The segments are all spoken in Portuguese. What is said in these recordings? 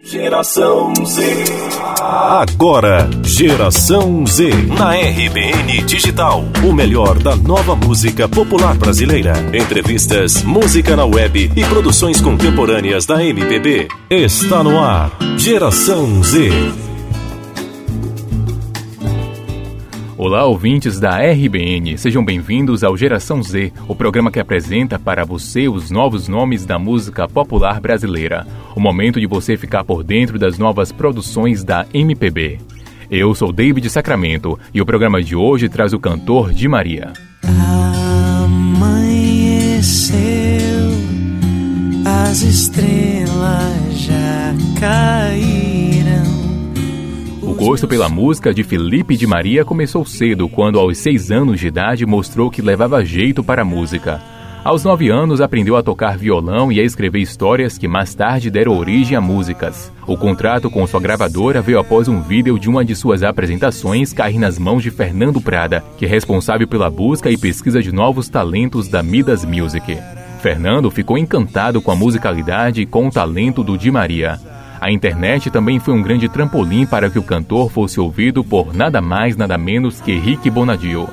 Geração Z. Agora, Geração Z. Na RBN Digital. O melhor da nova música popular brasileira. Entrevistas, música na web e produções contemporâneas da MPB. Está no ar. Geração Z. Olá, ouvintes da RBN, sejam bem-vindos ao Geração Z, o programa que apresenta para você os novos nomes da música popular brasileira. O momento de você ficar por dentro das novas produções da MPB. Eu sou David Sacramento e o programa de hoje traz o cantor Di Maria. Gosto pela música de Felipe de Maria começou cedo, quando aos seis anos de idade mostrou que levava jeito para a música. Aos nove anos, aprendeu a tocar violão e a escrever histórias que mais tarde deram origem a músicas. O contrato com sua gravadora veio após um vídeo de uma de suas apresentações cair nas mãos de Fernando Prada, que é responsável pela busca e pesquisa de novos talentos da Midas Music. Fernando ficou encantado com a musicalidade e com o talento do Di Maria. A internet também foi um grande trampolim para que o cantor fosse ouvido por nada mais nada menos que Rick Bonadio.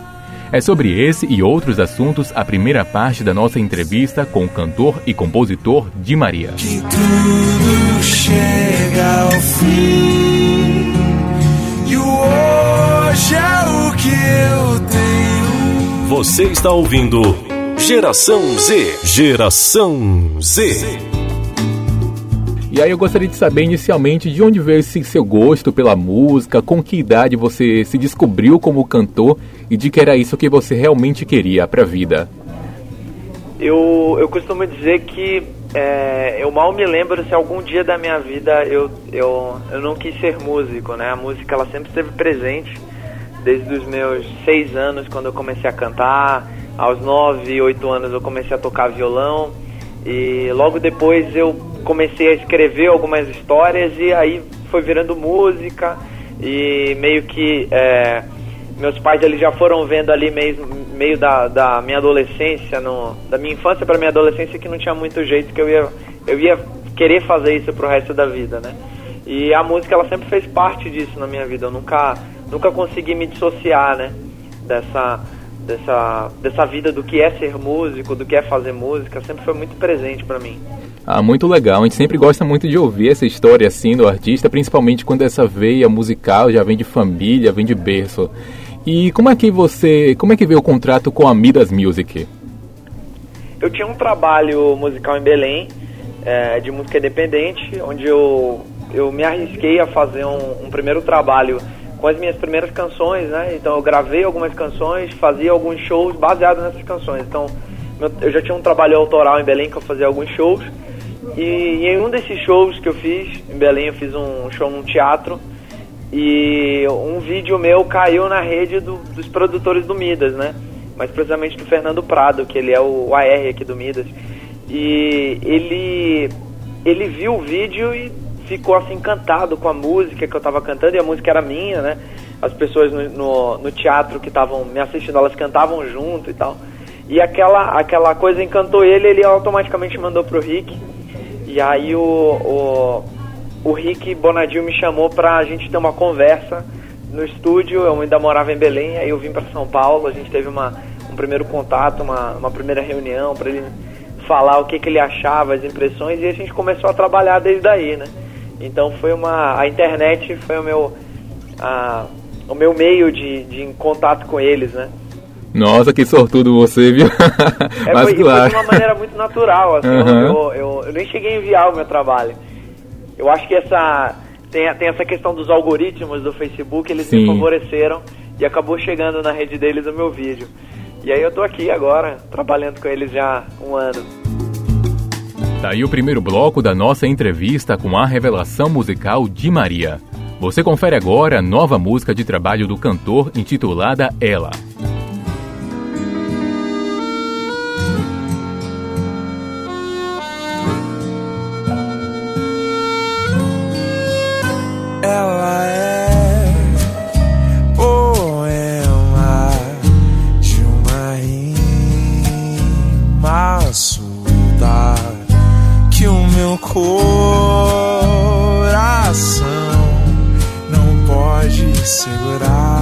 É sobre esse e outros assuntos a primeira parte da nossa entrevista com o cantor e compositor Di Maria. Que tudo chega ao fim e hoje é o que eu tenho. Você está ouvindo Geração Z. Geração Z. E aí eu gostaria de saber inicialmente de onde veio esse seu gosto pela música, com que idade você se descobriu como cantor e de que era isso que você realmente queria para a vida. Eu, eu costumo dizer que é, eu mal me lembro se algum dia da minha vida eu, eu, eu não quis ser músico, né? A música ela sempre esteve presente desde os meus seis anos, quando eu comecei a cantar. Aos nove, oito anos eu comecei a tocar violão e logo depois eu comecei a escrever algumas histórias e aí foi virando música e meio que é, meus pais ali já foram vendo ali meio, meio da, da minha adolescência, no, da minha infância para minha adolescência que não tinha muito jeito que eu ia, eu ia querer fazer isso pro resto da vida, né? E a música ela sempre fez parte disso na minha vida. Eu nunca nunca consegui me dissociar, né? Dessa dessa dessa vida do que é ser músico, do que é fazer música, sempre foi muito presente para mim. Ah, muito legal. A gente sempre gosta muito de ouvir essa história assim do artista, principalmente quando essa veia musical já vem de família, vem de berço. E como é que você, como é que veio o contrato com a Midas Music? Eu tinha um trabalho musical em Belém, é, de música independente, onde eu, eu me arrisquei a fazer um, um primeiro trabalho com as minhas primeiras canções, né? Então eu gravei algumas canções, fazia alguns shows baseados nessas canções. Então eu já tinha um trabalho autoral em Belém que eu fazia alguns shows e, e, em um desses shows que eu fiz, em Belém, eu fiz um show num teatro e um vídeo meu caiu na rede do, dos produtores do Midas, né? Mas precisamente do Fernando Prado, que ele é o AR aqui do Midas. E ele, ele viu o vídeo e ficou assim encantado com a música que eu estava cantando e a música era minha, né? As pessoas no, no, no teatro que estavam me assistindo, elas cantavam junto e tal. E aquela, aquela coisa encantou ele, ele automaticamente mandou pro Rick e aí o, o, o Rick Bonadil me chamou pra gente ter uma conversa no estúdio, eu ainda morava em Belém, aí eu vim para São Paulo, a gente teve uma, um primeiro contato, uma, uma primeira reunião para ele falar o que, que ele achava, as impressões, e a gente começou a trabalhar desde aí, né? Então foi uma. A internet foi o meu. A, o meu meio de, de contato com eles, né? Nossa, que sortudo você, viu? É, Mas foi, claro. foi de uma maneira muito natural, assim, uhum. eu, eu, eu, nem cheguei a enviar o meu trabalho. Eu acho que essa tem, tem essa questão dos algoritmos do Facebook, eles Sim. me favoreceram e acabou chegando na rede deles o meu vídeo. E aí eu tô aqui agora, trabalhando com eles já há um ano. Daí o primeiro bloco da nossa entrevista com a revelação musical de Maria. Você confere agora a nova música de trabalho do cantor intitulada Ela. maçuda que o meu coração não pode segurar.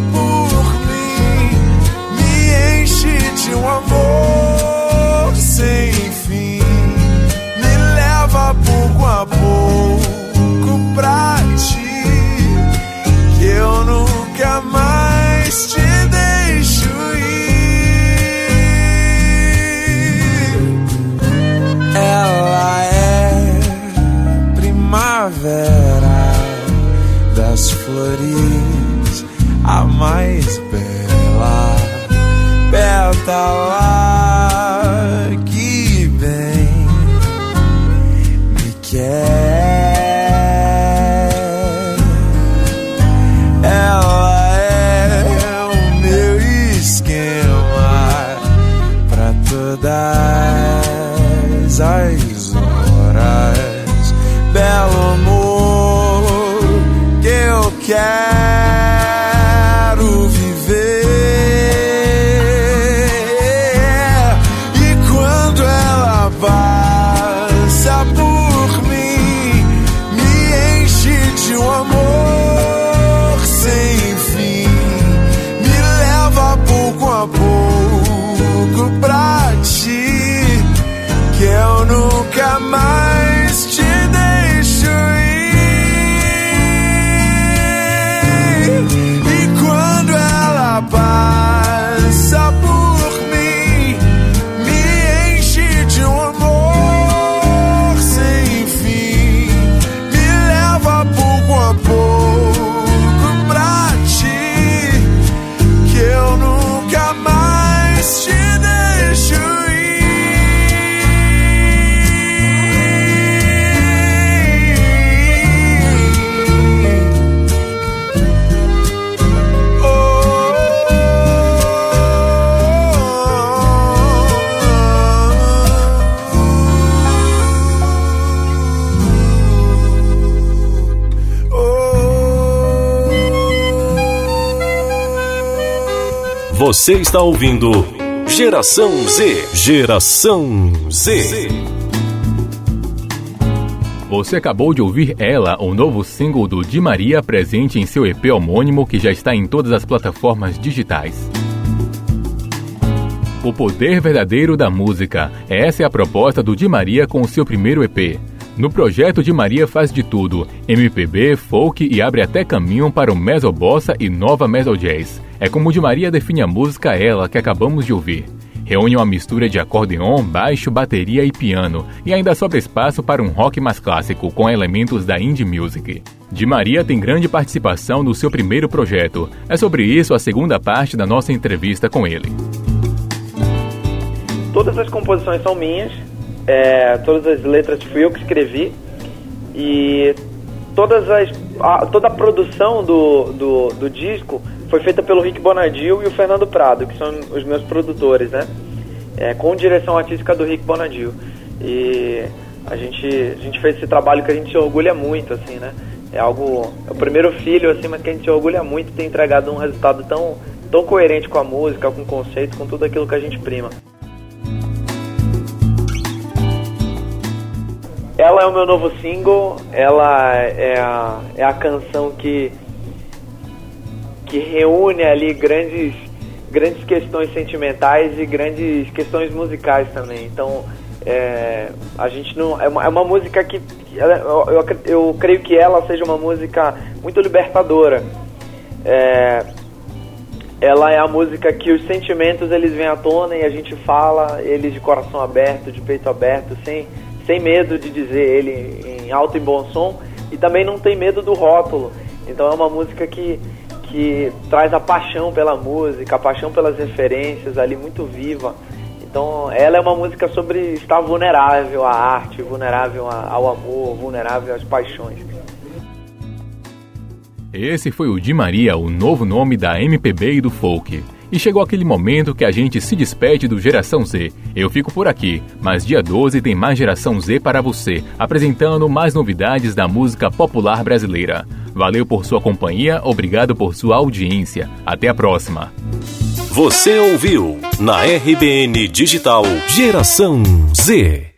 por mim, me enche de um amor. Me para Você está ouvindo Geração Z. Geração Z. Você acabou de ouvir Ela, o novo single do Di Maria, presente em seu EP homônimo que já está em todas as plataformas digitais. O poder verdadeiro da música. Essa é a proposta do Di Maria com o seu primeiro EP. No projeto Di Maria faz de tudo: MPB, folk e abre até caminho para o mesobossa e nova meso jazz. É como Di Maria define a música Ela que acabamos de ouvir. Reúne uma mistura de acordeon, baixo, bateria e piano, e ainda sobra espaço para um rock mais clássico com elementos da indie music. Di Maria tem grande participação no seu primeiro projeto. É sobre isso a segunda parte da nossa entrevista com ele. Todas as composições são minhas, é, todas as letras fui eu que escrevi e todas as, a, toda a produção do, do, do disco foi feita pelo Rick Bonadil e o Fernando Prado, que são os meus produtores, né? É, com direção artística do Rick Bonadil. E a gente, a gente fez esse trabalho que a gente se orgulha muito, assim, né? É algo. É o primeiro filho, assim, mas que a gente se orgulha muito ter entregado um resultado tão, tão coerente com a música, com o conceito, com tudo aquilo que a gente prima. Ela é o meu novo single, ela é a, é a canção que, que reúne ali grandes, grandes questões sentimentais e grandes questões musicais também. Então, é, a gente não. É uma, é uma música que. eu, eu, eu creio que ela seja uma música muito libertadora. É, ela é a música que os sentimentos eles vêm à tona e a gente fala eles de coração aberto, de peito aberto, sem, sem medo de dizer ele em alto e bom som e também não tem medo do rótulo. Então é uma música que, que traz a paixão pela música, a paixão pelas referências ali muito viva. Então ela é uma música sobre estar vulnerável à arte, vulnerável ao amor, vulnerável às paixões. Esse foi o Di Maria, o novo nome da MPB e do folk. E chegou aquele momento que a gente se despede do Geração Z. Eu fico por aqui, mas dia 12 tem mais Geração Z para você, apresentando mais novidades da música popular brasileira. Valeu por sua companhia, obrigado por sua audiência. Até a próxima. Você ouviu na RBN Digital Geração Z.